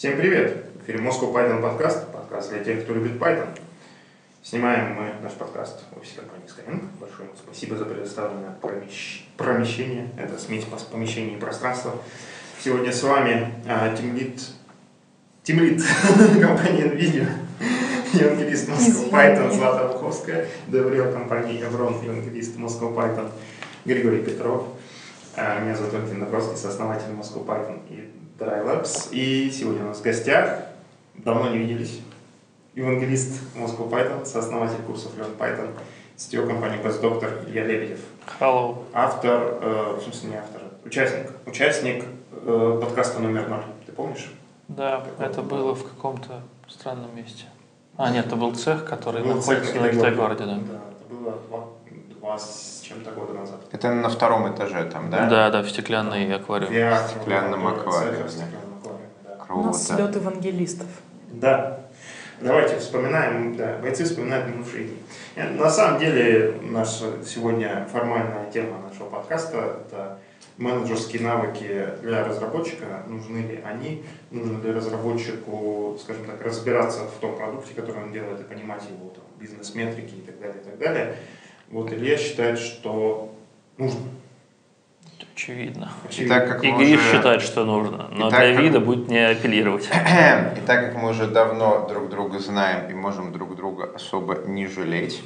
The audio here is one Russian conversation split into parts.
Всем привет! В эфире Moscow Python подкаст, подкаст для тех, кто любит Python. Снимаем мы наш подкаст в офисе компании Skyeng. Большое ему спасибо за предоставленное помещ... помещение. Это смесь помещения и пространства. Сегодня с вами а, тимлит, тимлит компании NVIDIA, евангелист Moscow Python Злата Буховская, деврел компании Evron, евангелист Moscow Python Григорий Петров. А, меня зовут Валентин Набровский, сооснователь Moscow Python и Dry Labs. И сегодня у нас в гостях, давно не виделись, евангелист Moscow Python, сооснователь курсов Learn Python, CTO компании Postdoctor Илья Лебедев. Hello. Автор, э, в смысле не автор, участник, участник э, подкаста номер ноль. Ты помнишь? Да, Какого это года? было в каком-то странном месте. А, нет, это был цех, который Был находится цех на Китай-городе, да. Да, это было два, два с чем-то года назад. Это на втором этаже там, да? Да, да, в стеклянный аквариум. Я стеклянном аквариуме, В стеклянном аквариуме, да. У нас Круто. слет евангелистов. Да. Давайте вспоминаем, да, бойцы вспоминают минувшие дни. Э, На самом деле, наша сегодня формальная тема нашего подкаста – это менеджерские навыки для разработчика. Нужны ли они? Нужно ли разработчику, скажем так, разбираться в том продукте, который он делает, и понимать его там, бизнес-метрики и так далее, и так далее. Вот Илья считает, что нужно. Очевидно. И Очевидно. так как И мы Гриш уже- считает, что нужно, но И так для как- вида будет не апеллировать. И так как мы уже давно друг друга знаем и можем друг друга особо не жалеть,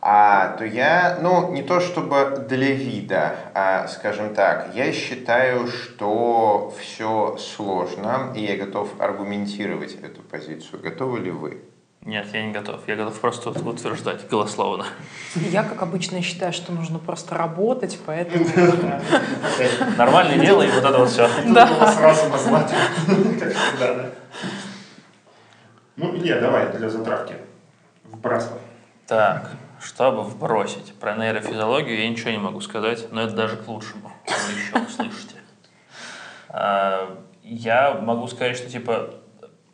а, то я, ну, не то чтобы для вида, а, скажем так, я считаю, что все сложно, и я готов аргументировать эту позицию. Готовы ли вы? Нет, я не готов. Я готов просто утверждать голословно. Я, как обычно, считаю, что нужно просто работать, поэтому... Нормальное дело и вот это вот все. Было сразу назвать, как всегда, да. Ну, Илья, давай для затравки. Вбрасывай. Так, чтобы вбросить про нейрофизиологию, я ничего не могу сказать, но это даже к лучшему. Вы еще услышите. А, Я могу сказать, что типа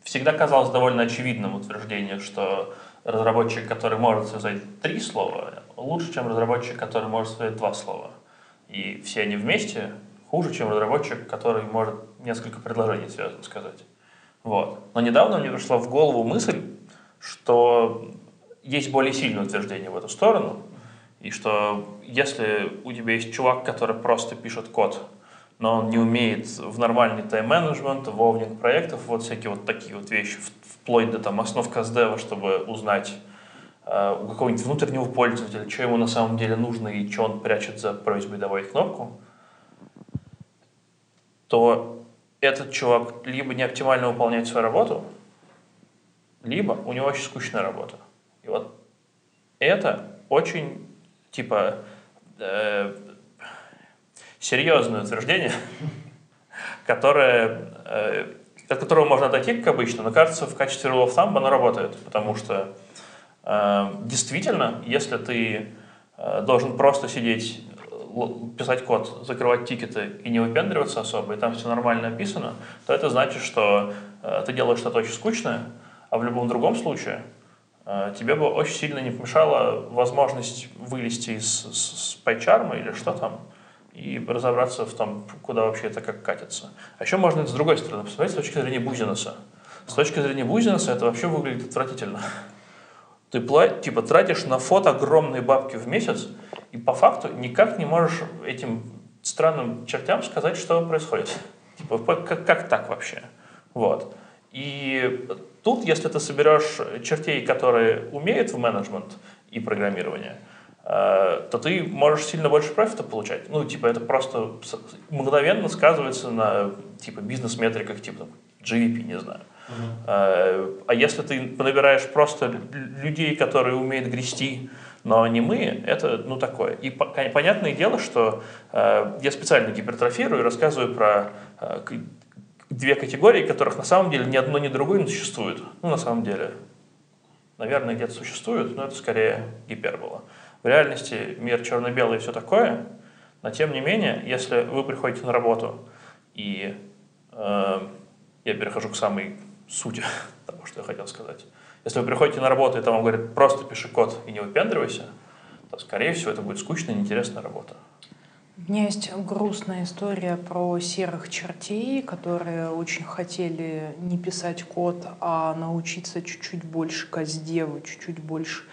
всегда казалось довольно очевидным утверждение, что разработчик, который может связать три слова, лучше, чем разработчик, который может связать два слова. И все они вместе хуже, чем разработчик, который может несколько предложений связано сказать. Вот. Но недавно мне пришла в голову мысль, что есть более сильное утверждение в эту сторону, и что если у тебя есть чувак, который просто пишет код, но он не умеет в нормальный тайм-менеджмент, в проектов, вот всякие вот такие вот вещи, вплоть до там основ каздева, чтобы узнать э, у какого-нибудь внутреннего пользователя, что ему на самом деле нужно и что он прячет за просьбой добавить кнопку, то этот чувак либо не оптимально выполняет свою работу, либо у него очень скучная работа. И вот это очень, типа, э, серьезное утверждение, которое, э, от которого можно отойти, как обычно, но кажется, в качестве rule of thumb оно работает, потому что э, действительно, если ты э, должен просто сидеть, писать код, закрывать тикеты и не выпендриваться особо, и там все нормально описано, то это значит, что ты делаешь что-то очень скучное, а в любом другом случае тебе бы очень сильно не помешала возможность вылезти из с, с PyCharm или что там, и разобраться в том, куда вообще это как катится. А еще можно это с другой стороны посмотреть с точки зрения бузинеса. С точки зрения бузинеса это вообще выглядит отвратительно. Ты пла- типа тратишь на фото огромные бабки в месяц, и по факту никак не можешь этим странным чертям сказать, что происходит. Типа, как, как так вообще? Вот. И тут, если ты соберешь чертей, которые умеют в менеджмент и программирование, то ты можешь сильно больше профита получать. Ну, типа, это просто мгновенно сказывается на, типа, бизнес-метриках, типа, GVP, не знаю. Э, А если ты набираешь просто лю- людей, которые умеют грести, но не мы, это ну такое. И понятное дело, что э, я специально гипертрофирую и рассказываю про э, две категории, которых на самом деле ни одно, ни другое не существует. Ну, на самом деле, наверное, где-то существует, но это скорее гипербола. В реальности мир черно-белый и все такое, но тем не менее, если вы приходите на работу и э, я перехожу к самой сути того, что я хотел сказать. Если вы приходите на работу, и там вам говорят, просто пиши код и не выпендривайся, то, скорее всего, это будет скучная, неинтересная работа. У меня есть грустная история про серых чертей, которые очень хотели не писать код, а научиться чуть-чуть больше каздеву, чуть-чуть больше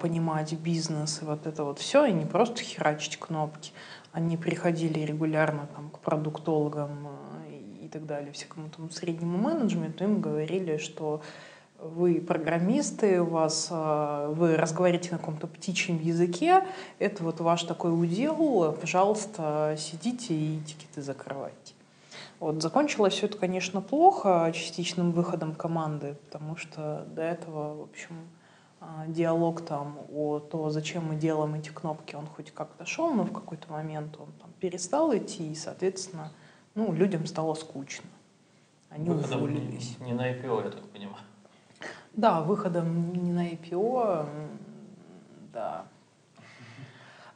понимать бизнес и вот это вот все, и не просто херачить кнопки. Они приходили регулярно там, к продуктологам э, и так далее, всякому там среднему менеджменту, им говорили, что вы программисты, у вас, э, вы разговариваете на каком-то птичьем языке, это вот ваш такой удел, пожалуйста, сидите и тикеты закрывайте. Вот, закончилось все это, конечно, плохо частичным выходом команды, потому что до этого, в общем, диалог там о том, зачем мы делаем эти кнопки, он хоть как-то шел, но в какой-то момент он там перестал идти, и, соответственно, ну, людям стало скучно. Они Выходом уволились. Не, не на IPO, я так понимаю. Да, выходом не на IPO, да.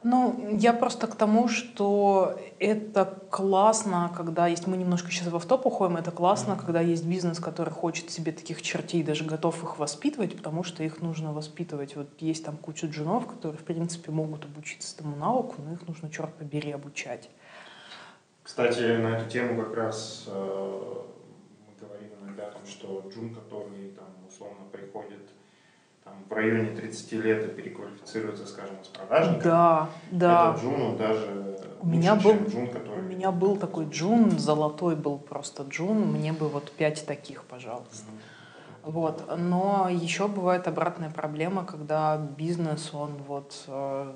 Ну, я просто к тому, что это классно, когда есть, мы немножко сейчас в автоп уходим, это классно, когда есть бизнес, который хочет себе таких чертей, даже готов их воспитывать, потому что их нужно воспитывать. Вот есть там куча джунов, которые, в принципе, могут обучиться этому навыку, но их нужно, черт побери, обучать. Кстати, на эту тему как раз э, мы говорим иногда о том, что джун, который там условно приходит там, в районе 30 лет и переквалифицируется, скажем, из продажника, Да, да. это джуну даже У меня лучше, был- чем джун, который... У меня был такой джун, золотой был просто джун, мне бы вот пять таких, пожалуйста. Вот. Но еще бывает обратная проблема, когда бизнес, он вот э,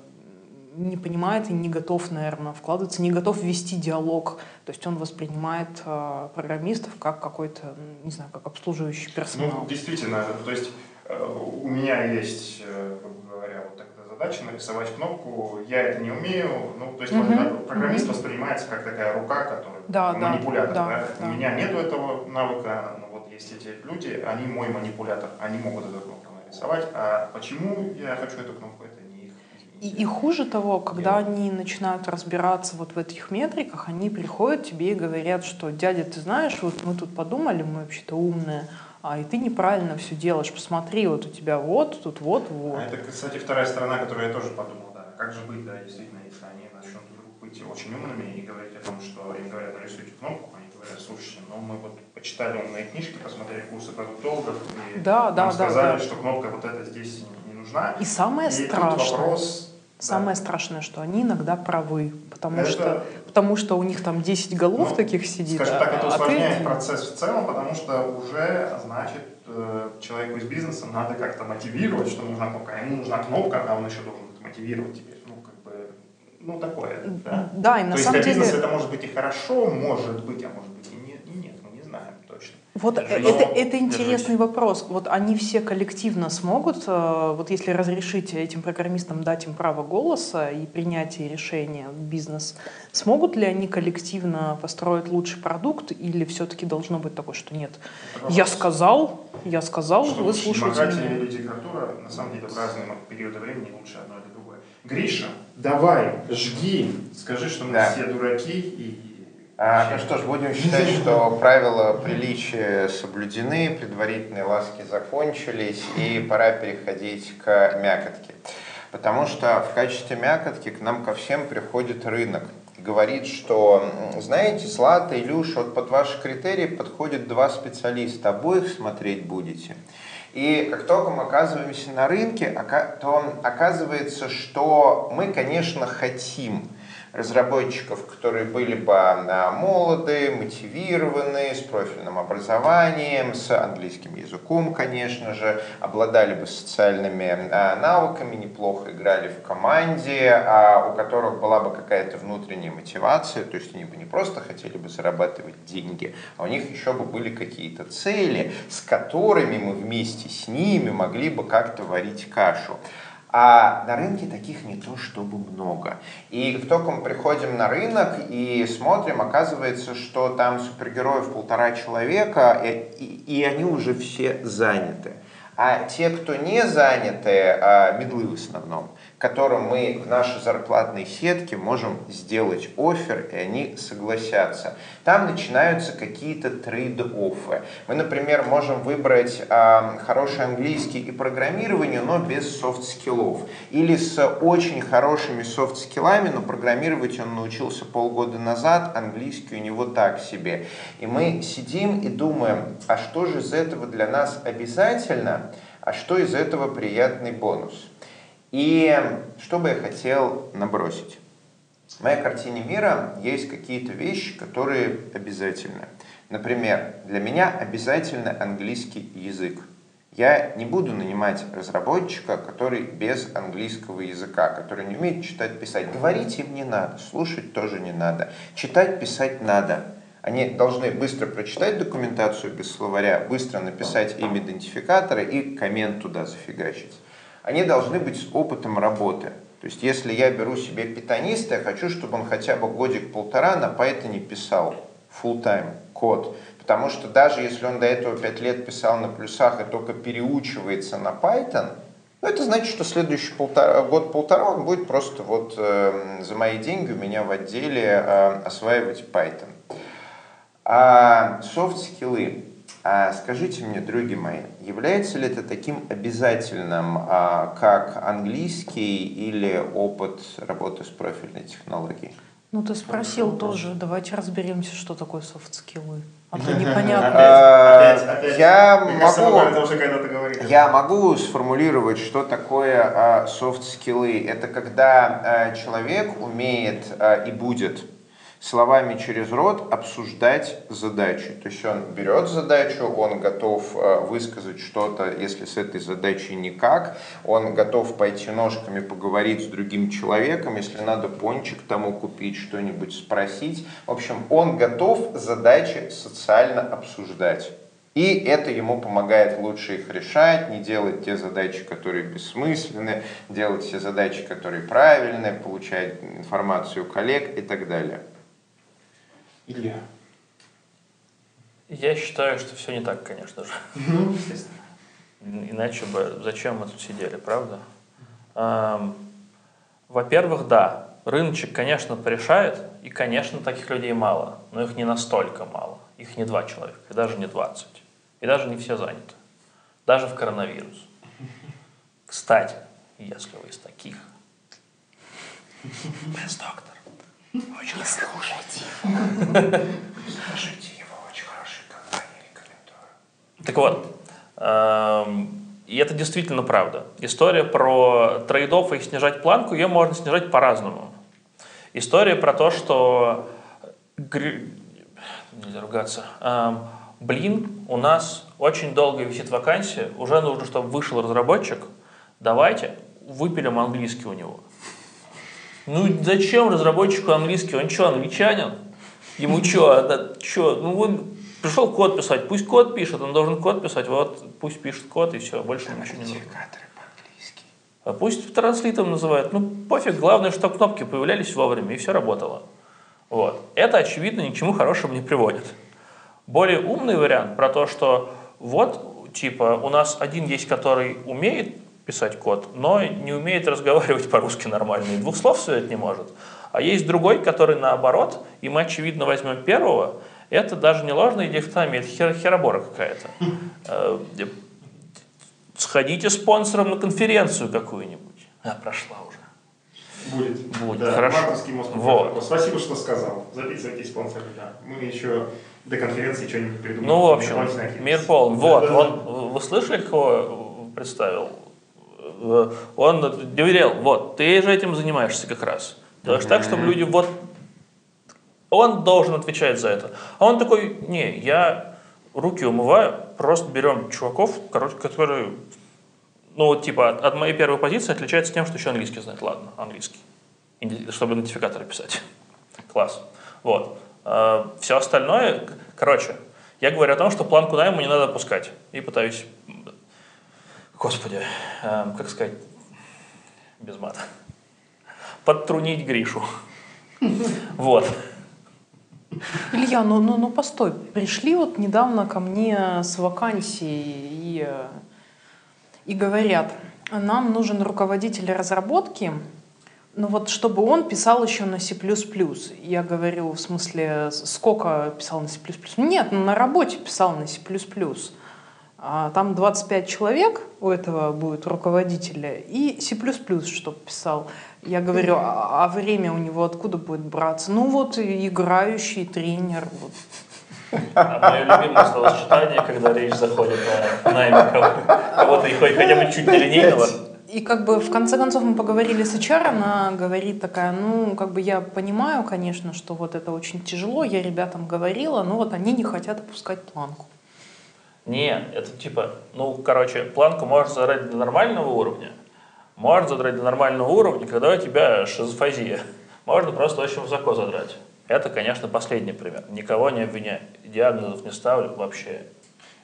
не понимает и не готов, наверное, вкладываться, не готов вести диалог. То есть он воспринимает э, программистов как какой-то, не знаю, как обслуживающий персонал. Ну, действительно, то есть у меня есть, э, грубо говоря, вот такая задача нарисовать кнопку, я это не умею, ну, то есть Мгм, вот, программист мгм. воспринимается как такая рука, которая Да, манипулятор, да, да, да. У меня нету этого навыка, но вот есть эти люди, они мой манипулятор, они могут эту кнопку нарисовать, а почему я хочу эту кнопку, это не их. И, и хуже того, когда Дело. они начинают разбираться вот в этих метриках, они приходят тебе и говорят, что дядя, ты знаешь, вот мы тут подумали, мы вообще-то умные, а и ты неправильно все делаешь. Посмотри, вот у тебя вот, тут вот, вот. А это, кстати, вторая сторона, которую я тоже подумал, да. Как же быть, да, действительно, если они начнут вдруг быть очень умными и говорить о том, что им говорят, нарисуйте кнопку, они говорят, слушайте, ну мы вот почитали умные книжки, посмотрели курсы продуктологов, и Да, да, нам да, сказали, да. что кнопка вот эта здесь не нужна. И самое и страшное, вопрос, да, самое страшное, что они иногда правы, потому Это- что потому что у них там 10 голов Ну, таких сидит, Скажем а, так, это а ты усложняет процесс в целом, потому что уже, значит, э, человеку из бизнеса надо как-то мотивировать, что нужна кнопка. А ему нужна кнопка, а он еще должен это мотивировать теперь. Ну, как бы, ну, такое, да. Да, и на То есть самом для деле... бизнеса это может быть и хорошо, может быть, а может быть и нет, и нет, мы не знаем точно. Вот Держись. это, это интересный вопрос. Вот они все коллективно смогут, э, вот если разрешить этим программистам дать им право голоса и принятие решения в бизнес, смогут ли они коллективно построить лучший продукт или все-таки должно быть такое, что нет? Это Я вопрос. сказал, я сказал, Что вы слушаете меня. или диктатура, на самом деле в разные периоды времени лучше одно или другое. Гриша, давай, жги, скажи, что мы Да. все дураки и... А, ну что ж, будем считать, что правила приличия соблюдены, предварительные ласки закончились, и пора переходить к мякотке. Потому что в качестве мякотки к нам ко всем приходит рынок. Говорит, что, знаете, Злата, Илюша, вот под ваши критерии подходят два специалиста, обоих смотреть будете. И как только мы оказываемся на рынке, то оказывается, что мы, конечно, хотим разработчиков, которые были бы а, молоды, мотивированы, с профильным образованием, с английским языком, конечно же, обладали бы социальными а, навыками, неплохо играли в команде, а у которых была бы какая-то внутренняя мотивация, то есть они бы не просто хотели бы зарабатывать деньги, а у них еще бы были какие-то цели, с которыми мы вместе с ними могли бы как-то варить кашу. А на рынке таких не то чтобы много. И как только мы приходим на рынок и смотрим, оказывается, что там супергероев полтора человека, и, и- и они уже все заняты. А те, кто не заняты, а, мидлы в основном, которым мы в нашей зарплатной сетке можем сделать оффер, и они согласятся. Там начинаются какие-то трейд-оффы. Мы, например, можем выбрать э, хороший английский и программирование, но без софт-скиллов. Или с очень хорошими софт-скиллами, но программировать он научился полгода назад, английский у него так себе. И мы сидим и думаем, а что же из этого для нас обязательно, а что из этого приятный бонус. И что бы я хотел набросить? В моей картине мира есть какие-то вещи, которые обязательны. Например, для меня обязательно английский язык. Я не буду нанимать разработчика, который без английского языка, который не умеет читать, писать. Говорить им не надо, слушать тоже не надо. Читать, писать надо. Они должны быстро прочитать документацию без словаря, быстро написать им идентификаторы и коммент туда зафигачить они должны быть с опытом работы. То есть, если я беру себе питаниста, я хочу, чтобы он хотя бы годик-полтора на Python писал full-time код. Потому что даже если он до этого пять лет писал на плюсах и только переучивается на Python, ну, это значит, что следующий полтора, год-полтора он будет просто вот э, за мои деньги у меня в отделе э, осваивать Python. А софт-скиллы. А скажите мне, други мои, является ли это таким обязательным, а, как английский или опыт работы с профильной технологией? Ну, ты спросил тоже. Давайте разберемся, что такое софт-скиллы. А то непонятно. А, я могу, я могу сформулировать, что такое софт-скиллы. Это когда человек умеет и будет словами через рот обсуждать задачи. То есть он берет задачу, он готов э, высказать что-то, если с этой задачей никак, он готов пойти ножками поговорить с другим человеком, если надо пончик тому купить, что-нибудь спросить. В общем, он готов задачи социально обсуждать. И это ему помогает лучше их решать, не делать те задачи, которые бессмысленны, делать все задачи, которые правильные, получать информацию коллег и так далее. Илья. Я считаю, что все не так, конечно же. Ну, естественно. Иначе бы зачем мы тут сидели, правда? Во-первых, да, рыночек, конечно, порешает, и, конечно, таких людей мало, но их не настолько мало. Их не два человека, и даже не 20. И даже не все заняты. Даже в коронавирус. Кстати, если вы из таких, без доктора, очень не слушайте его. Слушайте его, очень хорошая компания, рекомендую. Так вот, эм, и это действительно правда. История про трейдов и снижать планку, ее можно снижать по-разному. История про то, что... Нельзя ругаться. Эм, блин, у нас очень долго висит вакансия, уже нужно, чтобы вышел разработчик, давайте выпилим английский у него. Ну зачем разработчику английский? Он что, англичанин? Ему что, что? Ну он пришел код писать, пусть код пишет, он должен код писать, вот пусть пишет код и все, больше ничего не нужно. А пусть транслитом называют. Ну, пофиг, главное, что кнопки появлялись вовремя, и все работало. Вот. Это, очевидно, ни к чему хорошему не приводит. Более умный вариант про то, что вот, типа, у нас один есть, который умеет писать код, но не умеет разговаривать по-русски нормально и двух слов связать не может. А есть другой, который наоборот, и мы, очевидно, возьмем первого, это даже не ложная дихотомия, это хер херобора какая-то. Э, сходите спонсором на конференцию какую-нибудь. А, прошла уже. Будет. Будет, да, хорошо. Вот. Спасибо, что сказал. Записывайтесь спонсоры, да. Мы еще до конференции что-нибудь придумаем. Ну, в общем, мир полон. Вот, да, он, вы слышали, кого представил? Э, он доверял, вот, ты же этим занимаешься как раз. Делаешь так, чтобы люди вот... Он должен отвечать за это. А он такой, не, я руки умываю, просто берем чуваков, короче, которые, ну вот типа от, от моей первой позиции отличается тем, что еще английский знает. Ладно, английский. Чтобы идентификаторы писать. Класс. Вот. Э, Все остальное, короче, я говорю о том, что планку найма не надо опускать. И пытаюсь господи, э, как сказать, без мата, подтрунить Гришу. Вот. Илья, ну, ну, ну постой, пришли вот недавно ко мне с вакансией и, и говорят, Нам нужен руководитель разработки, ну вот чтобы он писал еще на C++. Я говорю, в смысле, сколько писал на C++? Нет, ну на работе писал на C++. А там 25 человек у этого будет руководителя, и C++ чтобы писал. Я говорю, а, а время у него откуда будет браться? Ну вот играющий тренер. Вот. А мое любимое словосочетание, когда речь заходит о найме кого-то и хотя бы чуть не линейного. И как бы в конце концов мы поговорили с HR, она говорит такая, ну как бы я понимаю, конечно, что вот это очень тяжело, я ребятам говорила, но вот они не хотят опускать планку. Не, это типа, ну короче, планку можешь задрать до нормального уровня, можешь задрать до нормального уровня, когда у тебя шизофазия. Можно просто очень высоко задрать. Это, конечно, последний пример. Никого не обвиняю. Диагнозов не ставлю вообще.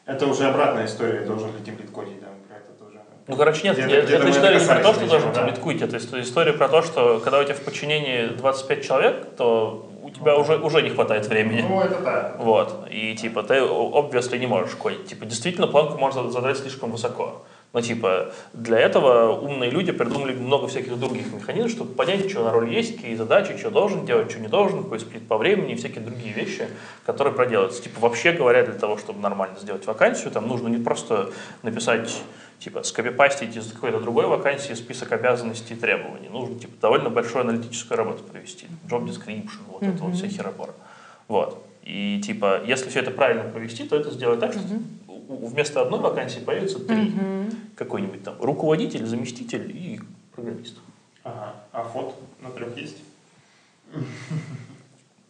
Это уже обратная история, должен ли тимлит кодить, да, про это тоже. Ну, короче, нет, где, это история не про то, что должен да. кодить, это история про то, что когда у тебя в подчинении 25 человек, то тебя уже, уже не хватает времени. Ну, это да. Вот, и типа ты, obviously, не можешь кодить. Типа, действительно, планку можно задрать слишком высоко. Но типа для этого умные люди придумали много всяких других механизмов, чтобы понять, что на роль есть, какие задачи, что должен делать, что не должен, какой сплит по времени и всякие другие вещи, которые проделаются. Типа вообще говоря, для того, чтобы нормально сделать вакансию, там нужно не просто написать типа скопипастить из какой-то другой вакансии список обязанностей и требований. Нужно типа довольно большую аналитическую работу провести. Job description, вот mm-hmm. это вот вся херобора. Вот. И типа, если все это правильно провести, то это сделать так, что mm-hmm. вместо одной вакансии появится три. Mm-hmm. Какой-нибудь там руководитель, заместитель и программист. Ага. А фот на трех есть?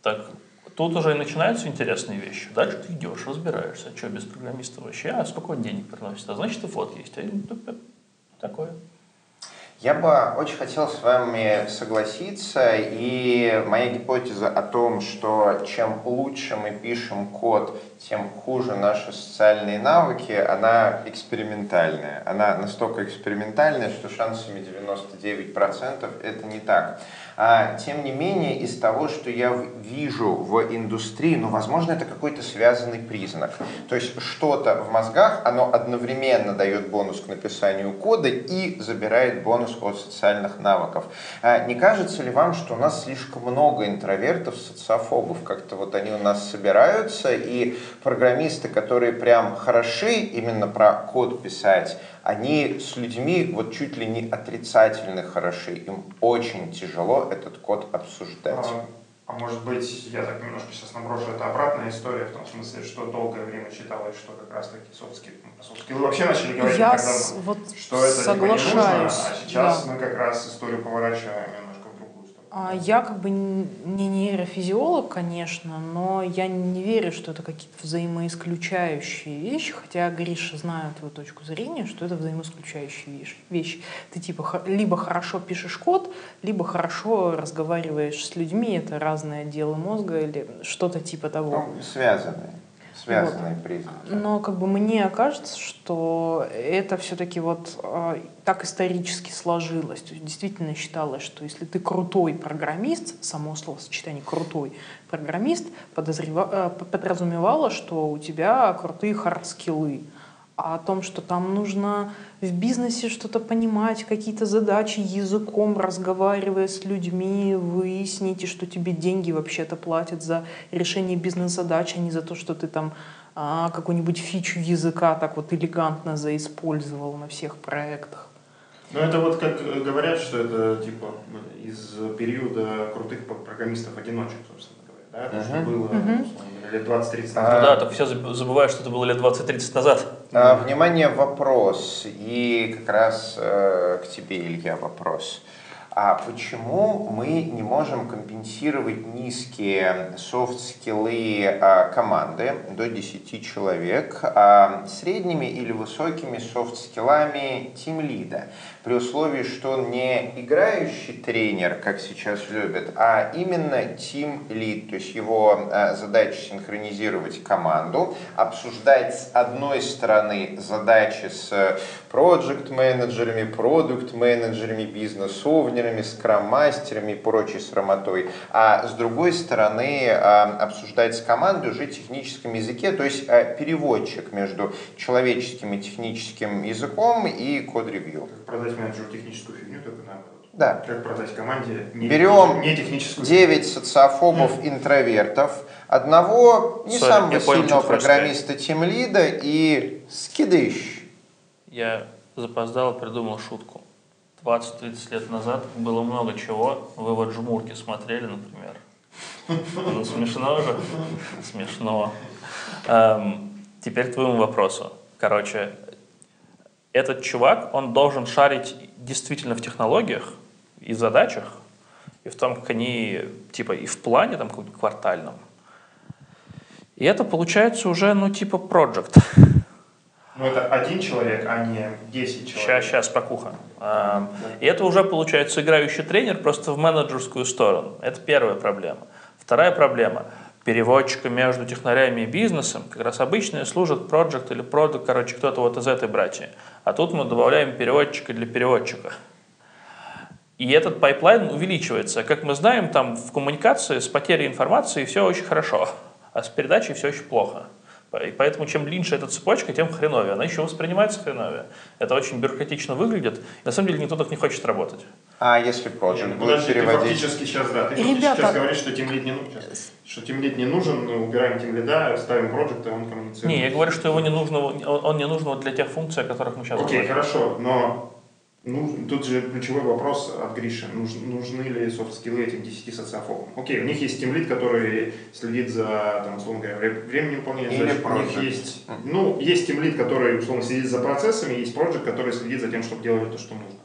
Так, тут уже и начинаются интересные вещи. Дальше ты идешь, разбираешься, что без программиста вообще, а сколько денег приносит, а значит и фот есть. А такое. Я бы очень хотел с вами согласиться, и моя гипотеза о том, что чем лучше мы пишем код, тем хуже наши социальные навыки, она экспериментальная. Она настолько экспериментальная, что шансами 99% это не так. А, тем не менее, из того, что я вижу в индустрии, ну, возможно, это какой-то связанный признак. То есть что-то в мозгах, оно одновременно дает бонус к написанию кода и забирает бонус от социальных навыков. А, не кажется ли вам, что у нас слишком много интровертов, социофобов? Как-то вот они у нас собираются, и программисты, которые прям хороши именно про код писать, они с людьми вот чуть ли не отрицательно хороши. Им очень тяжело этот код обсуждать. А, а может быть, я так немножко сейчас наброшу, это обратная история, в том смысле, что долгое время считалось, что как раз таки софт-скиллы вообще начали говорить я тогда, вот что это соглашаюсь, типа, не нужно, а сейчас да. мы как раз историю поворачиваем я как бы не нейрофизиолог, конечно, но я не верю, что это какие-то взаимоисключающие вещи, хотя Гриша знает твою точку зрения, что это взаимоисключающие вещи. Ты типа либо хорошо пишешь код, либо хорошо разговариваешь с людьми, это разные отделы мозга или что-то типа того. Ну, связанные связанные вот. признаки. Но как бы мне кажется, что это все-таки вот э, так исторически сложилось. То есть действительно считалось, что если ты крутой программист, само словосочетание крутой программист подозрева, э, подразумевало, что у тебя крутые хардскиллы а о том, что там нужно в бизнесе что-то понимать, какие-то задачи языком, разговаривая с людьми, выяснить, и что тебе деньги вообще-то платят за решение бизнес-задач, а не за то, что ты там а, какую-нибудь фичу языка так вот элегантно заиспользовал на всех проектах. Ну, это вот как говорят, что это типа из периода крутых программистов-одиночек, собственно да, то, что было лет 20-30 назад. А, да, так все забывают, что это было лет 20-30 назад. А, внимание, вопрос. И как раз э, к тебе, Илья, вопрос. А почему мы не можем компенсировать низкие софт-скиллы а, команды до 10 человек а, средними или высокими софт-скиллами тим-лида? При условии, что он не играющий тренер, как сейчас любят, а именно тим-лид, то есть его а, задача синхронизировать команду, обсуждать с одной стороны задачи с проект-менеджерами, продукт-менеджерами, бизнес-овнерами, скрам-мастерами и прочей срамотой, а с другой стороны обсуждать с командой уже техническом языке, то есть переводчик между человеческим и техническим языком и код-ревью. Как продать менеджеру техническую фигню, только наоборот. Да. Как продать команде не, Берем не техническую 9 социофобов, интровертов, одного не Sorry, самого понял, сильного программиста тимлида и скидыш. Я запоздал и придумал шутку. 20-30 лет назад было много чего. Вы вот жмурки смотрели, например. Ну, смешно же? Смешно. Эм, теперь к твоему вопросу. Короче, этот чувак, он должен шарить действительно в технологиях и задачах, и в том, как они, типа, и в плане там каком-то квартальном. И это получается уже, ну, типа, проект. Ну, это один человек, а не 10 Сейчас, человек. сейчас, покуха. А, И это уже получается играющий тренер просто в менеджерскую сторону. Это первая проблема. Вторая проблема. Переводчиком между технарями и бизнесом как раз обычно служат проект или продукт, короче, кто-то вот из этой братии. А тут мы добавляем переводчика для переводчика. И этот пайплайн увеличивается. Как мы знаем, там в коммуникации с потерей информации все очень хорошо, а с передачей все очень плохо. И поэтому чем длиннее эта цепочка, тем хреновее. Она еще воспринимается хреновее. Это очень бюрократично выглядит. На самом деле никто так не хочет работать. А если Не, проект ну, будет ты переводить? фактически сейчас, да, ты Ребята- сейчас говоришь, что тимлид не нужен, что тимлид не нужен, мы убираем тимлида, ставим проект, и он коммуницирует. Не, я говорю, что его не нужно, он не нужен вот для тех функций, о которых мы сейчас Окей, говорим. хорошо, но ну, тут же ключевой вопрос от Гриши. Нуж- нужны ли софт-скиллы этим 10 социофобам? Окей, у них есть тимлид, который следит за, там, условно говоря, вре- временем выполнения Или задач. У них project. есть, ну, есть тимлид, который, условно, следит за процессами, есть проект, который следит за тем, чтобы делали то, что нужно.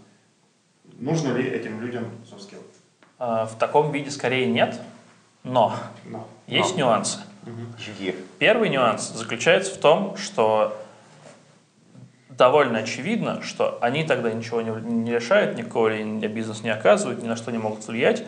Нужно ли этим людям софт-скиллы? А, В таком виде скорее нет, но Но. есть нюансы. Жги. Первый нюанс заключается в том, что довольно очевидно, что они тогда ничего не, не решают, никакого бизнес не оказывают, ни на что не могут влиять,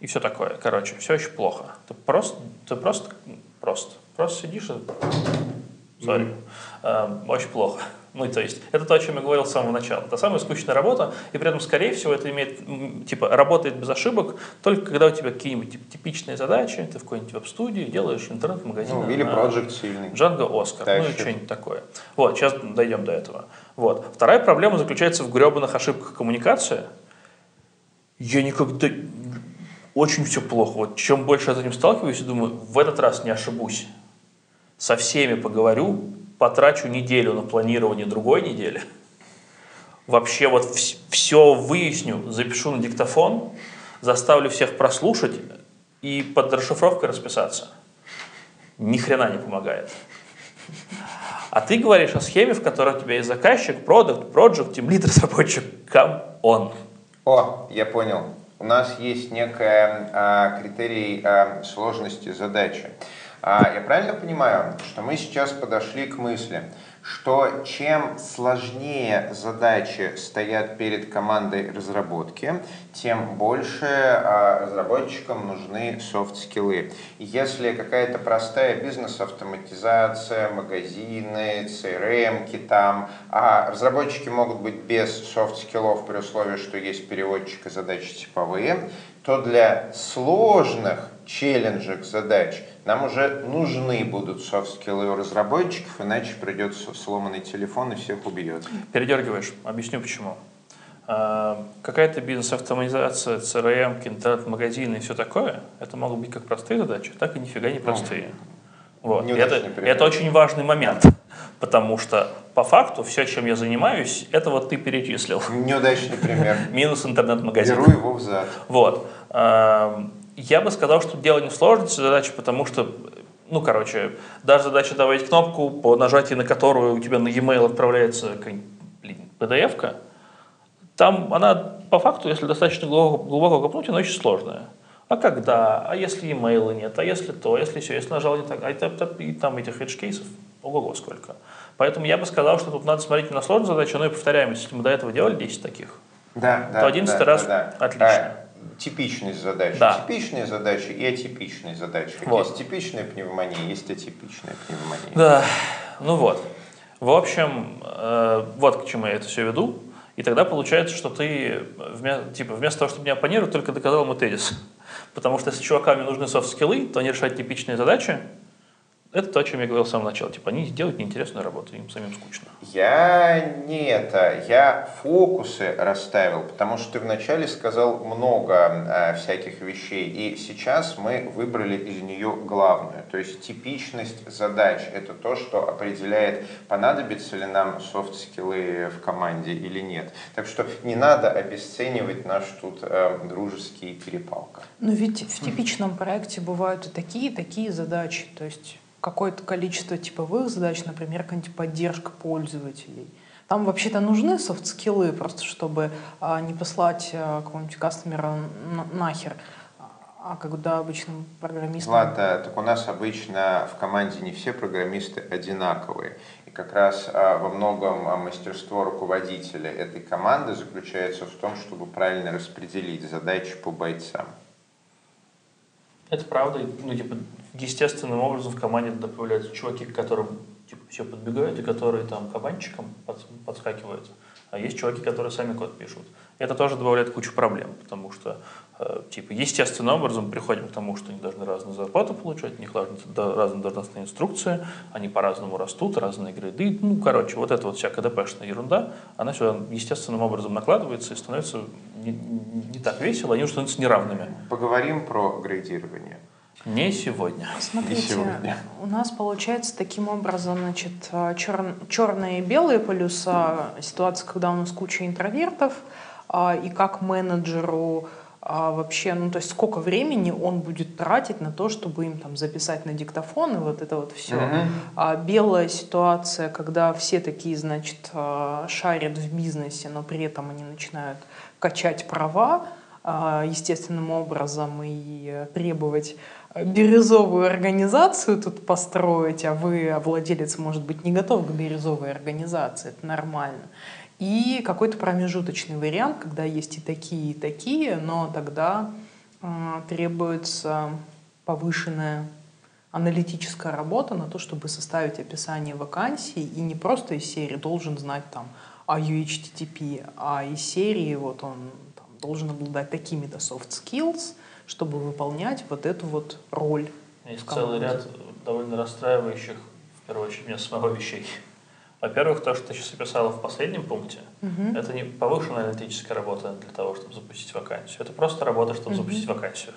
и все такое. Короче, все очень плохо. Ты просто, ты просто, просто, просто сидишь и... Sorry. Э, очень плохо. Ну, то есть, это то, о чем я говорил с самого начала. Это самая скучная работа, и при этом, скорее всего, это имеет, типа, работает без ошибок, только когда у тебя какие-нибудь типа, типичные задачи, ты в какой-нибудь веб-студии делаешь интернет-магазин. Ну, или проект сильный. Джанго Оскар, ну и Тащит. что-нибудь такое. Вот, сейчас дойдем до этого. Вот. Вторая проблема заключается в гребаных ошибках коммуникации. Я никогда... Очень все плохо. Вот чем больше я с этим сталкиваюсь, я думаю, в этот раз не ошибусь. Со всеми поговорю, потрачу неделю на планирование другой недели. Вообще вот все выясню, запишу на диктофон, заставлю всех прослушать и под расшифровкой расписаться. Ни хрена не помогает. А ты говоришь о схеме, в которой у тебя есть заказчик, продукт, проект, тимлид, разработчик. Come on. О, я понял. У нас есть некая а, критерий а, сложности задачи. А, я правильно понимаю, что мы сейчас подошли к мысли, что чем сложнее задачи стоят перед командой разработки, тем больше а, разработчикам нужны софт-скиллы. Если какая-то простая бизнес-автоматизация, магазины, CRM-ки там, а разработчики могут быть без софт-скиллов при условии, что есть переводчик и задачи типовые, то для сложных челленджек задач нам уже нужны будут софт-скиллы у разработчиков, иначе придется сломанный телефон и всех убьет. Передергиваешь. Объясню почему. А, Какая-то бизнес-автоматизация, CRM, интернет-магазины и все такое, это могут быть как простые задачи, так и нифига не простые. Вот. неудачный Это, пример. это очень важный момент, потому что по факту все, чем я занимаюсь, это вот ты перечислил. Неудачный пример. Минус интернет-магазин. Беру его взад. Вот. Я бы сказал, что дело не в сложности задачи, потому что, ну, короче, даже задача добавить кнопку, по нажатии на которую у тебя на e-mail отправляется какая-нибудь, блин, PDF-ка, там она по факту, если достаточно глубоко, глубоко копнуть, она очень сложная. А когда? А если e-mail нет? А если то? А если все? Если нажал не так? А это, это- и там этих edge-кейсов ого-го сколько. Поэтому я бы сказал, что тут надо смотреть не на сложную задачу, но и повторяемость. Если мы до этого делали 10 таких, Да, да. То 11 да, раз да, да. отлично. А, типичность задачи. Да. Типичные задачи и атипичные задачи. Как Вот. Есть типичная пневмония, есть атипичная пневмония. Да, ну вот. В общем, э, вот к чему я это все веду. И тогда получается, что ты вместо, типа, вместо того, чтобы меня оппонировать, только доказал ему тезис. Потому что если чувакам нужны софт-скиллы, то они решают типичные задачи, это то, о чем я говорил с самого начала. Типа, они делают неинтересную работу, им самим скучно. Я не это, я фокусы расставил, потому что ты вначале сказал много э, всяких вещей, и сейчас мы выбрали из нее главную. То есть типичность задач – это то, что определяет, понадобится ли нам софт-скиллы в команде или нет. Так что не надо обесценивать наш тут э, дружеский перепалка. Но ведь в типичном проекте бывают и такие, и такие задачи. То есть какое-то количество типовых задач, например, какая-нибудь поддержка пользователей. Там вообще-то нужны софт-скиллы, просто чтобы а, не послать а, какого-нибудь кастомера нахер. А когда обычным программистам... Ладно, так у нас обычно в команде не все программисты одинаковые. И как раз а, во многом а, мастерство руководителя этой команды заключается в том, чтобы правильно распределить задачи по бойцам. Это правда. Ну, типа, естественным образом в команде появляются чуваки, к которым типа, все подбегают, и которые там кабанчиком под, подскакивают. А есть чуваки, которые сами код пишут. Это тоже добавляет кучу проблем, потому что э, типа естественным образом приходим к тому, что они должны разную зарплату получать, у них разные, должностные инструкции, они по-разному растут, разные грейды. Ну, короче, вот эта вот вся КДПшная ерунда, она сюда естественным образом накладывается и становится не, не так весело, они становятся неравными. Поговорим про грейдирование. Не сегодня. Смотрите, Не сегодня. у нас получается таким образом, значит, чер, черные и белые полюса, ситуация, когда у нас куча интровертов, а, и как менеджеру а, вообще, ну то есть сколько времени он будет тратить на то, чтобы им там записать на диктофон и вот это вот все. Mm-hmm. А белая ситуация, когда все такие, значит, а, шарят в бизнесе, но при этом они начинают качать права естественным образом и требовать бирюзовую организацию тут построить, а вы, а владелец, может быть, не готов к бирюзовой организации, это нормально. И какой-то промежуточный вариант, когда есть и такие, и такие, но тогда э, требуется повышенная аналитическая работа на то, чтобы составить описание вакансий, и не просто из серии должен знать там о UHTTP, а из серии вот он там, должен обладать такими-то soft skills, чтобы выполнять вот эту вот роль. Есть целый ряд довольно расстраивающих, в первую очередь, меня самого вещей. Во-первых, то, что ты сейчас описала в последнем пункте, угу. это не повышенная аналитическая работа для того, чтобы запустить вакансию. Это просто работа, чтобы угу. запустить вакансию.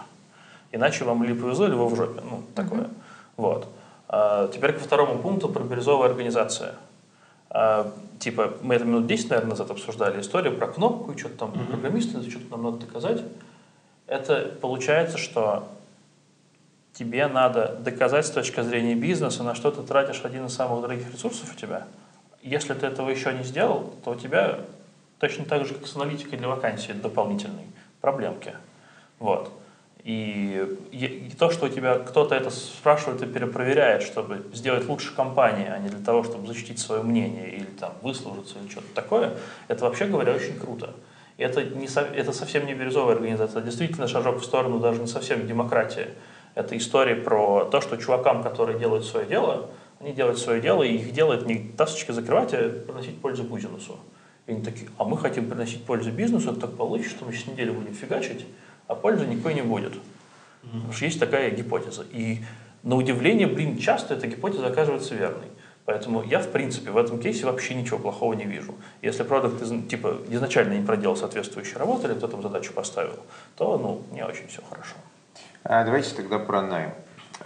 Иначе вам или повезло, вы в жопе. Ну, такое. Угу. Вот. А, теперь ко второму пункту про бирюзовую организацию. А, типа, мы это минут 10, наверное, назад обсуждали историю про кнопку, и что-то там угу. программисты, что-то нам надо доказать это получается, что тебе надо доказать с точки зрения бизнеса, на что ты тратишь один из самых дорогих ресурсов у тебя. Если ты этого еще не сделал, то у тебя точно так же, как с аналитикой для вакансии дополнительной проблемки. Вот. И, и то, что у тебя кто-то это спрашивает и перепроверяет, чтобы сделать лучше компании, а не для того, чтобы защитить свое мнение или там выслужиться или что-то такое, это вообще говоря очень круто. Это, не, это совсем не бирюзовая организация, это действительно шажок в сторону даже не совсем демократии. Это история про то, что чувакам, которые делают свое дело, они делают свое дело, и их делает не тасочки закрывать, а приносить пользу бизнесу. И они такие, а мы хотим приносить пользу бизнесу, это так получится, что мы сейчас неделю будем фигачить, а пользы никакой не будет. Mm-hmm. Потому что есть такая гипотеза. И на удивление, блин, часто эта гипотеза оказывается верной. Поэтому я, в принципе, в этом кейсе вообще ничего плохого не вижу. Если продукт типа, изначально не проделал соответствующую работу или кто там задачу поставил, то ну, не очень все хорошо. А, давайте тогда про найм.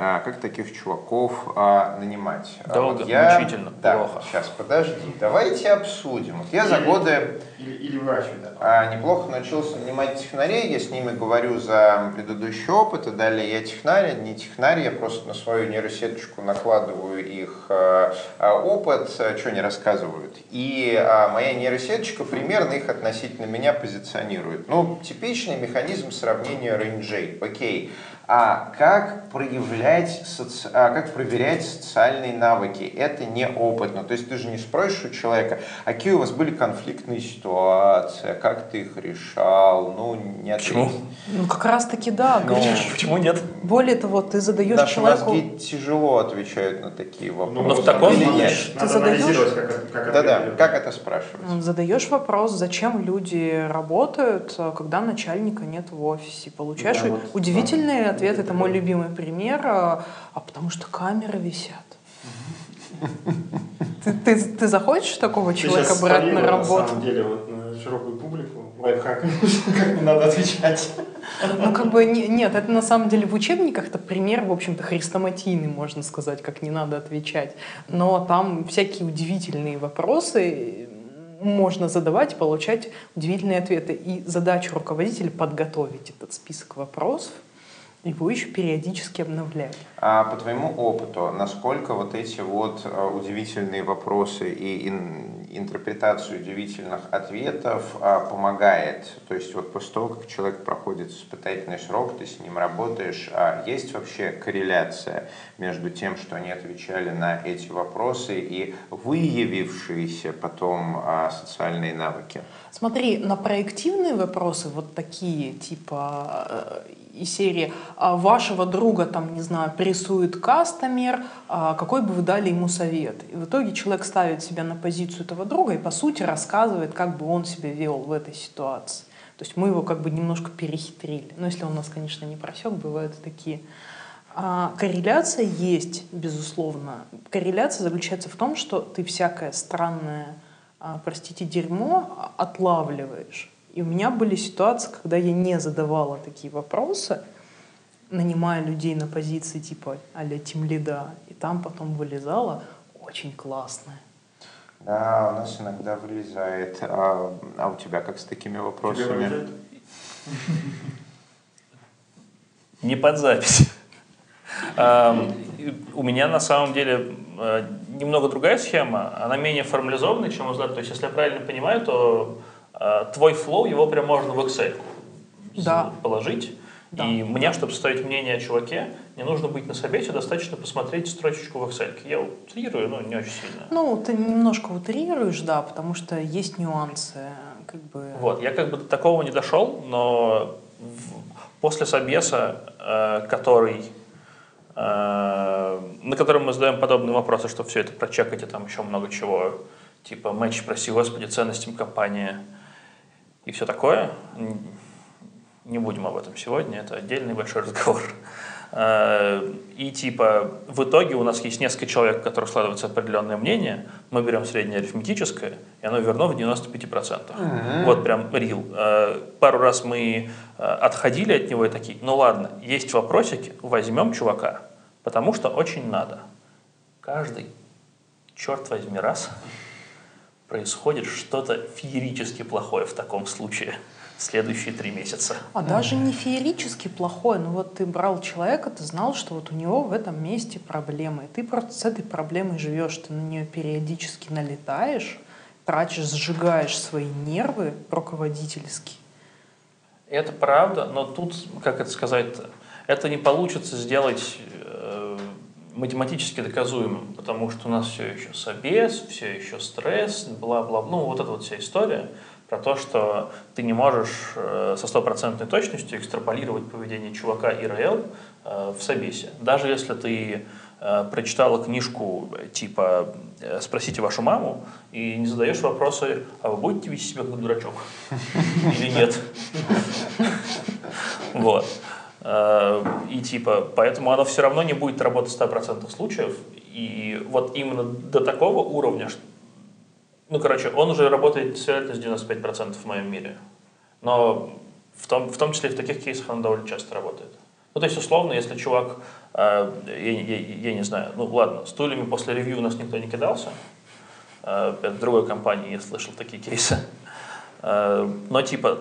А, как таких чуваков а, нанимать? А Долго, вот я... мучительно, да, плохо. Сейчас, подожди, давайте обсудим. Вот я или, за годы или, или врач, да. а, неплохо научился нанимать технарей, я с ними говорю за предыдущий опыт, и далее я технарь, не технарь, я просто на свою нейросеточку накладываю их а, а, опыт, а, что они рассказывают. И а, моя нейросеточка примерно их относительно меня позиционирует. Ну, типичный механизм сравнения рейнджей. Окей, а как проявлять, соци... а как проверять социальные навыки. Это не опытно. То есть ты же не спросишь у человека, а какие у вас были конфликтные ситуации, как ты их решал, ну, не Почему? Ну, как раз таки да. Ну, почему нет? Более того, ты задаешь Наши человеку... мозги тяжело отвечают на такие вопросы. Ну, в таком Или случае нет? Надо задаешь- как, это- как Да-да, ответили. как это спрашивать? Ну, Задаешь вопрос, зачем люди работают, а, когда начальника нет в офисе. Получаешь Да, вот, удивительный да. Ответ. Это мой любимый пример. А а потому что камеры висят. Ты, ты, ты захочешь такого Ты человека брать на работу? На самом деле, вот на широкую публику лайфхак, как не надо отвечать. Ну, как бы, не- нет, это на самом деле в учебниках это пример, в общем-то, хрестоматийный, можно сказать, как не надо отвечать. Но там всякие удивительные вопросы можно задавать получать удивительные ответы. И задача руководителя подготовить этот список вопросов, его еще периодически обновлять. А по твоему опыту, насколько вот эти вот э, удивительные вопросы и ин- интерпретация удивительных ответов а, помогает? То есть вот после того, как человек проходит испытательный срок, ты с ним работаешь, а есть вообще корреляция между тем, что они отвечали на эти вопросы и выявившиеся потом а, социальные навыки? Смотри, на проективные вопросы, вот такие, типа э, и серии а, вашего друга, там, не знаю, прессует кастомер, а, какой бы вы дали ему совет? И в итоге человек ставит себя на позицию этого друга и, по сути, рассказывает, как бы он себя вел в этой ситуации. То есть мы его как бы немножко перехитрили. Но если он нас, конечно, не просек, бывают такие. А, корреляция есть, безусловно. Корреляция заключается в том, что ты всякое странное, а, простите, дерьмо отлавливаешь. И у меня были ситуации, когда я не задавала такие вопросы, нанимая людей на позиции типа а-ля тимлида, и там потом вылезало очень классное. Да, у нас иногда вылезает. А, а у тебя как с такими вопросами? Не под запись. У меня на самом деле э, немного другая схема, она менее формализованная, чем у Златы. То есть, если я правильно понимаю, то твой флоу, его прям можно в Excel Да. положить. Да. И мне, чтобы составить мнение о чуваке, не нужно быть на собесе, достаточно посмотреть строчечку в Excel. Я утрирую, но не очень сильно. Ну, ты немножко утрируешь, да, потому что есть нюансы, как бы... Вот, я как бы до такого не дошел, но после собеса, э, который, э, на котором мы задаем подобные вопросы, чтобы все это прочекать, и там еще много чего, типа матч, прости господи, ценностям компании и все такое. Не будем об этом сегодня, это отдельный большой разговор. Э, И типа в итоге у нас есть несколько человек, у которых складывается определенное мнение, мы берем среднее арифметическое, и оно верно в 95%. Вот прям рил. Э, Пару раз мы э, отходили от него и такие, ну ладно, есть вопросики, возьмем чувака, потому что очень надо. Каждый, черт возьми, раз происходит что-то феерически плохое в таком случае следующие три месяца. А даже не феерически плохой, но вот ты брал человека, ты знал, что вот у него в этом месте проблемы, и ты просто с этой проблемой живешь, ты на нее периодически налетаешь, тратишь, сжигаешь свои нервы руководительские. Это правда, но тут, как это сказать, это не получится сделать математически доказуемым, потому что у нас все еще собес, все еще стресс, бла-бла, ну вот эта вот вся история про то, что ты не можешь э, со стопроцентной точностью экстраполировать поведение чувака ИРЛ э, в собесе. Даже если ты э, прочитала книжку типа «Спросите вашу маму» и не задаешь вопросы, а вы будете вести себя как дурачок или нет? Вот. Э, И типа, поэтому оно все равно не будет работать в 100% случаев. И вот именно до такого уровня, ну, короче, он уже работает с вероятностью 95% в моем мире. Но в том, в том числе в таких кейсах он довольно часто работает. Ну, то есть, условно, если чувак, э, я, я- я не знаю, ну, ладно, стульями после ревью у нас никто не кидался, Э, это другой компании я слышал такие кейсы. Э, Но типа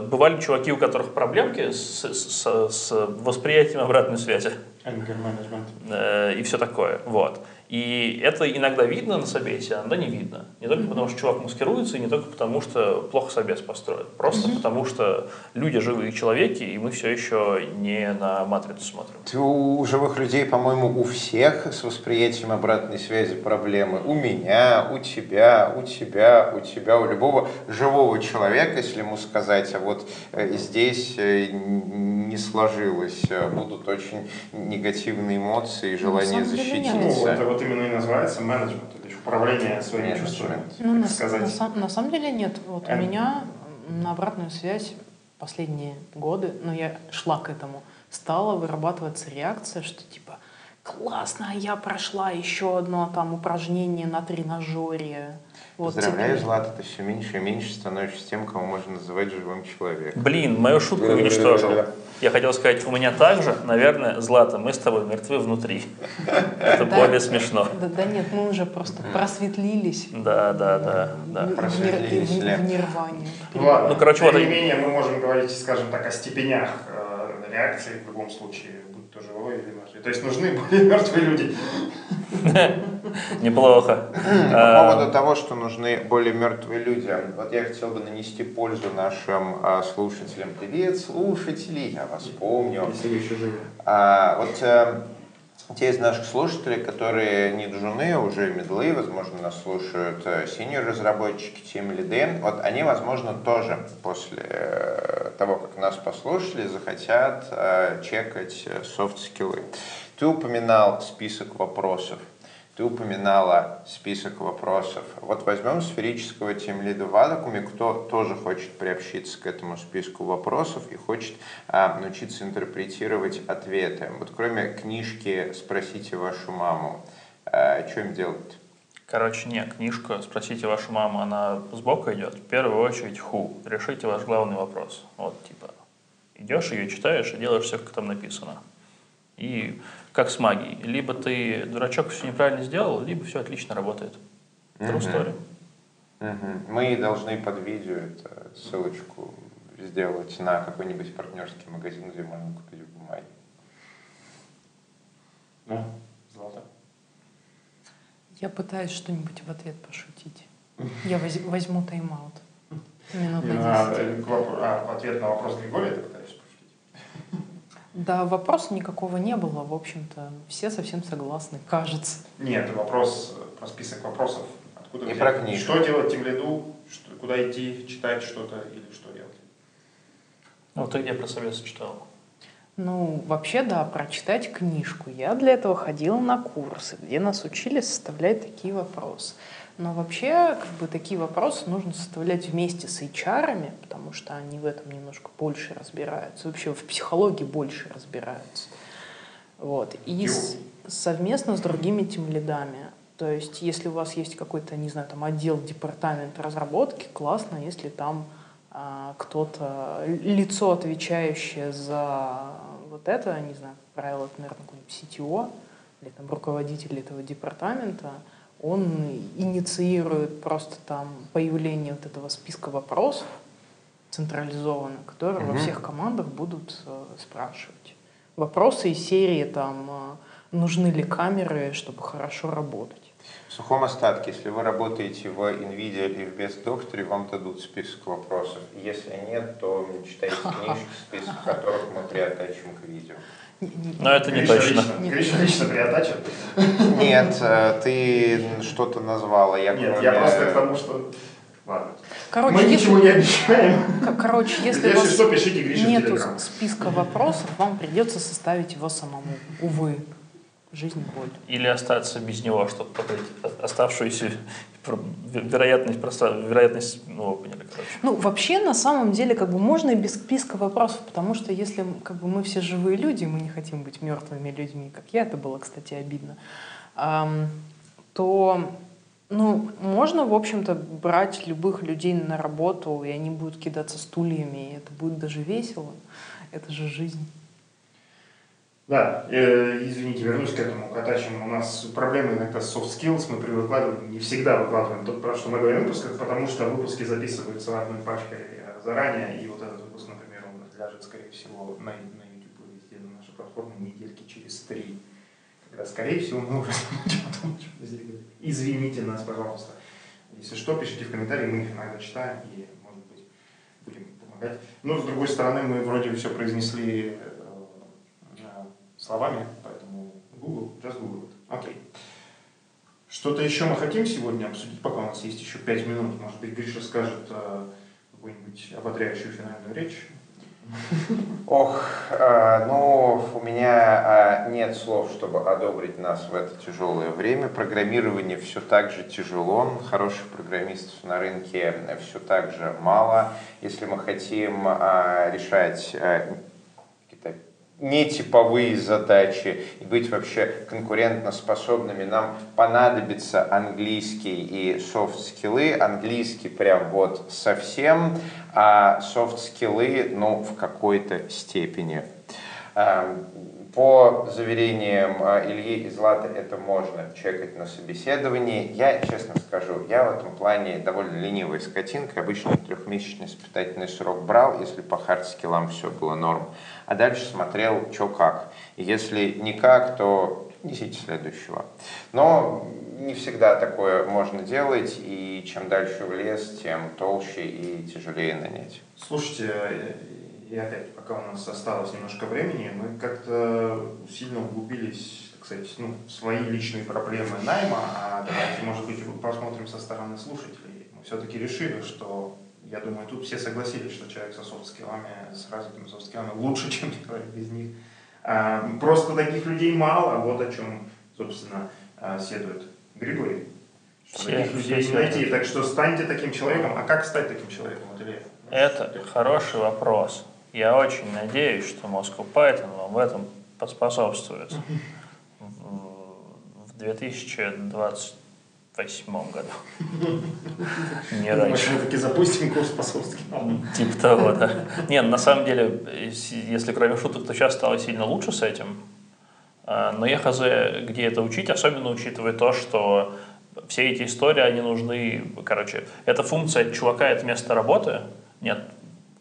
бывали чуваки, у которых проблемки с, с- с восприятием обратной связи Anger management. э, и все такое. Вот. И это иногда видно на собесе, а иногда не видно. Не только потому, что чувак маскируется, и не только потому, что плохо собес построен. Просто потому, что люди живые человеки, и мы все еще не на матрицу смотрим. У живых людей, по-моему, у всех с восприятием обратной связи проблемы. У меня, у тебя, у тебя, у тебя, у любого живого человека, если ему сказать, а вот э, здесь э, не сложилось, э, будут очень негативные эмоции и желание Ну, нет. Ну, защититься. Вот именно и называется менеджмент, то есть управление своими Менеджмент. чувствами. Ну, на, сказать. на на самом деле нет. Вот у Эм. меня на обратную связь последние годы, но я шла к этому, стала вырабатываться реакция, что типа классно, я прошла еще одно там упражнение на тренажере. Вот Поздравляю, Злата, ты все меньше и меньше становишься тем, кого можно называть живым человеком. Блин, мою шутку уничтожил. Я хотел сказать, у меня также, наверное, Злата, мы с тобой мертвы внутри. Это более смешно. Да, да нет, мы уже просто просветлились. Да, да, да, Просветлились, в- нирване. Ну Ну, короче, тем вот не и- менее мы можем говорить, скажем так, о степенях э, реакции в любом случае, будь то живой или мертвый. То есть нужны более мертвые люди. Неплохо. По А, поводу того, что нужны более мертвые люди, вот я хотел бы нанести пользу нашим а, слушателям. Привет, слушатели, я вас помню. Если вы еще живы. А, вот э, те из наших слушателей, которые не джуны, а уже медлы, возможно, нас слушают э, синие разработчики, тем или Дэн, вот они, возможно, тоже после э, того, как нас послушали, захотят э, чекать софт-скиллы. Ты упоминал список вопросов. Ты упоминала список вопросов. Вот возьмем сферического тимлида в вакууме, кто тоже хочет приобщиться к этому списку вопросов и хочет а, научиться интерпретировать ответы. Вот кроме книжки «Спросите вашу маму», а, что им делать? Короче, не, книжка «Спросите вашу маму», она сбоку идет. В первую очередь, ху, решите ваш главный вопрос. Вот, типа, идешь ее читаешь и делаешь все, как там написано. И как с магией. Либо ты, дурачок, все неправильно сделал, либо все отлично работает. True story. Мгм. Мы должны под видео это ссылочку сделать на какой-нибудь партнерский магазин, где можно купить в бумаге. Ну, Злата. Я пытаюсь что-нибудь в ответ пошутить. Я воз- возьму тайм-аут. Минут на надо, 10. э, к воп- а, в ответ на вопрос Григория ты пытаешься пошутить? Да, вопроса никакого не было. В общем-то, все совсем согласны, кажется. Нет, вопрос про список вопросов. Откуда И взять? про книжку. Что делать тем лиду, что, куда идти, читать что-то или что делать? Ну, ты где про совет читал? Ну, вообще, да, прочитать книжку. Я для этого ходила на курсы, где нас учили составлять такие вопросы. Но вообще, как бы, такие вопросы нужно составлять вместе с HR, потому что они в этом немножко больше разбираются. Вообще в психологии больше разбираются. Вот. И с- совместно с другими тимлидами. То есть, если у вас есть какой-то, не знаю, там отдел, департамент разработки, классно, если там а, кто-то, лицо, отвечающее за вот это, не знаю, правило, это, наверное, какой-нибудь CTO или там руководитель этого департамента, он инициирует просто там появление вот этого списка вопросов централизованно, которые во Мгм. всех командах будут э, спрашивать. Вопросы из серии там э, нужны ли камеры, чтобы хорошо работать. В сухом остатке, если вы работаете в NVIDIA или в Best Doctor, вам дадут список вопросов. Если нет, то читайте книжки, список которых мы приотачим к видео. Но это не Гриша точно. лично- Нет. Гриша лично приотачит. Нет, э, ты что-то назвала. Я, Нет, кроме- я просто к тому, что... Ладно. Короче, Мы если, ничего не обещаем. короче, если, Если у вас что, пишите Грише нету списка вопросов, вам придется составить его самому. Увы, жизнь боль. Или остаться без него, чтобы покрыть о- оставшуюся вероятность, просто вероятность, ну, вы поняли, короче. Ну, вообще, на самом деле, как бы можно и без списка вопросов, потому что если как бы, мы все живые люди, мы не хотим быть мертвыми людьми, как я, это было, кстати, обидно, то ну, можно, в общем-то, брать любых людей на работу, и они будут кидаться стульями, и это будет даже весело. Это же жизнь. Да, э, извините, вернусь к этому катачему. У нас проблемы иногда с soft skills, мы при выкладывании не всегда выкладываем то, про что мы говорим в выпусках, потому что выпуски записываются одной пачкой э, заранее, и вот этот выпуск, например, он ляжет, скорее всего, на, на YouTube и везде на нашей платформе недельки через три, Когда, скорее всего, мы уже Извините нас, пожалуйста. Если что, пишите в комментарии, мы их иногда читаем и, может быть, будем помогать. Но, с другой стороны, мы вроде все произнесли словами, поэтому Google, just Google. Окей. Что-то еще мы хотим сегодня обсудить, пока у нас есть еще пять минут. Может быть, Гриша скажет э, какую-нибудь ободряющую финальную речь. Ох, э, ну, у меня э, нет слов, чтобы одобрить нас в это тяжелое время. Программирование все так же тяжело, хороших программистов на рынке все так же мало. Если мы хотим э, решать э, нетиповые задачи и быть вообще конкурентоспособными, нам понадобится английский и софт-скиллы. Английский прям вот совсем, а софт-скиллы, ну, в какой-то степени. По заверениям э, Ильи и Златы это можно чекать на собеседовании. Я, честно скажу, я в этом плане довольно ленивая скотинка. Обычно трехмесячный испытательный срок брал, если по хард-скиллам все было норм. А дальше смотрел, что как. Если никак, то несите следующего. Но не всегда такое можно делать, и чем дальше в лес, тем толще и тяжелее нанять. Слушайте, и опять, пока у нас осталось немножко времени, мы как-то сильно углубились, так сказать, ну, в свои личные проблемы найма, а давайте, может быть, посмотрим со стороны слушателей. Мы все-таки решили, что, я думаю, тут все согласились, что человек со софт-скиллами, с развитыми софт-скиллами лучше, чем человек без них. А, просто таких людей мало, вот о чем, собственно, а, следует Григорий. Что все, таких людей не найти. Так что станьте таким человеком. А как стать таким человеком? Вот, Это хороший вопрос. Я очень надеюсь, что Moscow Python вам в этом поспособствует в 2028 году. Не раньше. Мы таки запустим курс по Типа того, да. Нет, на самом деле, если кроме шуток, то сейчас стало сильно лучше с этим. А, но я хз, где это учить, особенно учитывая то, что все эти истории, они нужны, короче, эта функция чувака, это место работы, нет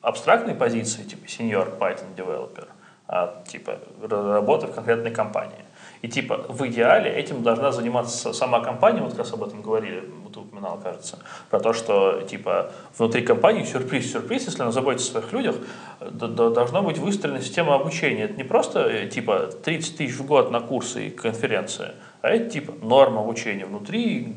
абстрактной позиции, типа senior Python developer, а типа работы в конкретной компании. И типа в идеале этим должна заниматься сама компания, вот как раз об этом говорили, ты упоминал, кажется, про то, что типа внутри компании сюрприз-сюрприз, если она заботится о своих людях, должна быть выстроена система обучения. Это не просто э, типа 30 тысяч в год на курсы и конференции, а это типа норма обучения внутри,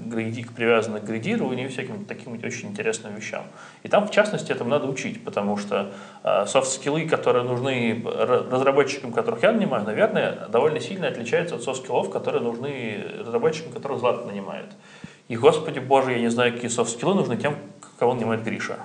привязана к грейдированию и всяким таким очень интересным вещам. И там, в частности, этому надо учить, потому что э, софт-скиллы, которые нужны разработчикам, которых я нанимаю, наверное, довольно сильно отличаются от софт-скиллов, которые нужны разработчикам, которых Злата нанимает. И, господи боже, я не знаю, какие софт-скиллы нужны тем, кого нанимает Гриша.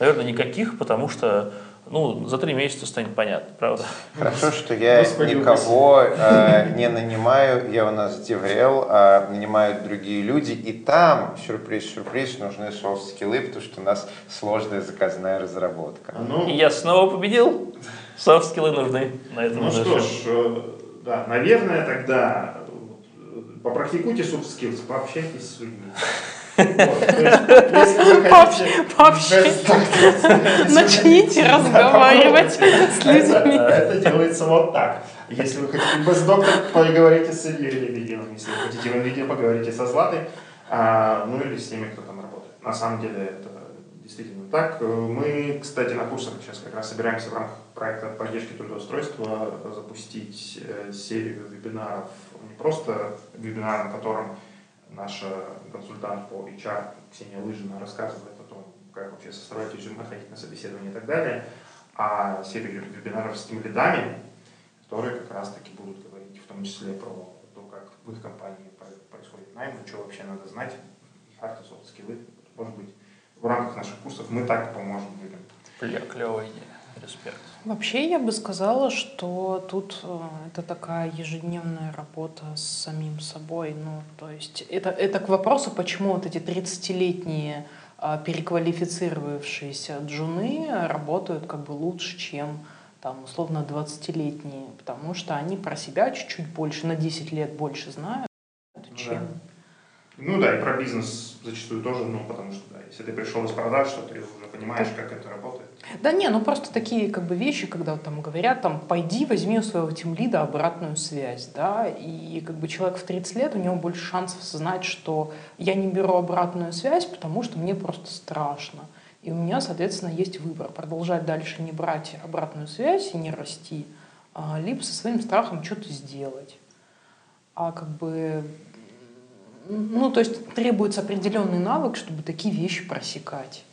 Наверное, никаких, потому что ну, за три месяца станет понятно, правда? Хорошо, что я Господи, никого э, не нанимаю, я у нас деврел, а нанимают другие люди, и там, сюрприз-сюрприз, нужны софт-скиллы, потому что у нас сложная заказная разработка. А ну, и я снова победил, софт-скиллы нужны на этом Ну что ж, э, да, наверное, тогда попрактикуйте soft skills, пообщайтесь с людьми. Начните разговаривать с людьми. Это делается вот так. Если вы хотите без доктора, поговорите с Ильей Лебединым. Если вы хотите в видео, поговорите со Златой. А, ну или с теми, кто там работает. На самом деле это действительно так. Мы, кстати, на курсах сейчас как раз собираемся в рамках проекта поддержки трудоустройства запустить э, серию вебинаров не просто вебинар, на котором наша консультант по HR Ксения Лыжина рассказывает о том, как вообще составлять резюме, ходить на собеседование и так далее, а серию вебинаров с тем лидами, которые как раз-таки будут говорить в том числе про то, как в их компании происходит найм, что вообще надо знать, хард и скиллы. Может быть, в рамках наших курсов мы так поможем людям. Клевая идея. Респект. Вообще я бы сказала, что тут э, это такая ежедневная работа с самим собой. Ну, то есть это, это к вопросу, почему вот эти 30-летние э, переквалифицировавшиеся джуны работают как бы лучше, чем там условно 20-летние, потому что они про себя чуть-чуть больше, на 10 лет больше знают, чем... Ну да, и про бизнес зачастую тоже, ну потому что, да, если ты пришел из продаж, то ты уже понимаешь, как это работает. Да не, ну просто такие как бы вещи, когда там говорят, там, пойди возьми у своего тимлида обратную связь, да, и как бы человек в 30 лет, у него больше шансов знать, что я не беру обратную связь, потому что мне просто страшно. И у меня, соответственно, есть выбор, продолжать дальше не брать обратную связь и не расти, а, либо со своим страхом что-то сделать. А как бы ну, то есть требуется определенный навык, чтобы такие вещи просекать.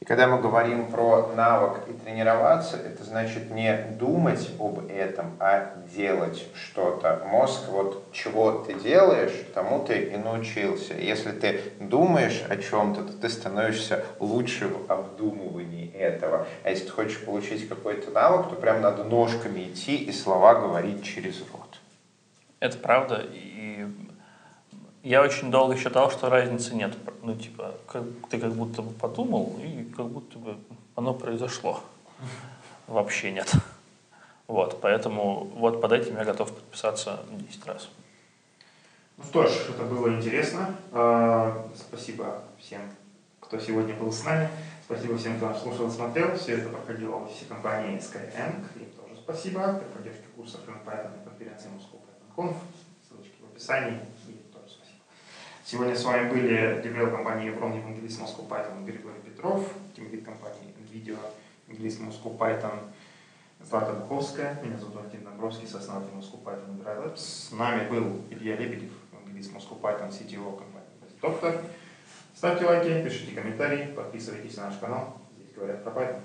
И когда мы говорим про навык и тренироваться, это значит не думать об этом, а делать что-то. Мозг, вот чего ты делаешь, тому ты и научился. Если ты думаешь о чем-то, то ты становишься лучше в обдумывании этого. А если ты хочешь получить какой-то навык, то прям надо ножками идти и слова говорить через рот. Это правда. И я очень долго считал, что разницы нет. Ну, типа, как, ты как будто бы подумал, и как будто бы оно произошло. Вообще нет. Вот, поэтому вот под этим я готов подписаться 10 раз. Ну что ж, это было интересно. А, спасибо всем, кто сегодня был с нами. Спасибо всем, кто нас слушал и смотрел. Все это проходило в офисе компании Skyeng. Им тоже спасибо. При поддержке курсов и конференции Moscow Python Conf. Ссылочки в описании. Сегодня с вами были деврел компании Еврон, евангелист Moscow Python Григорий Петров, тимлид компании NVIDIA, евангелист Moscow Python Злата Буховская, меня зовут Артем Домбровский, сооснователь Moscow Python и Dry Labs. С нами был Илья Лебедев, евангелист Moscow Python, CTO компании Доктор. Ставьте лайки, пишите комментарии, подписывайтесь на наш канал. Здесь говорят про Python.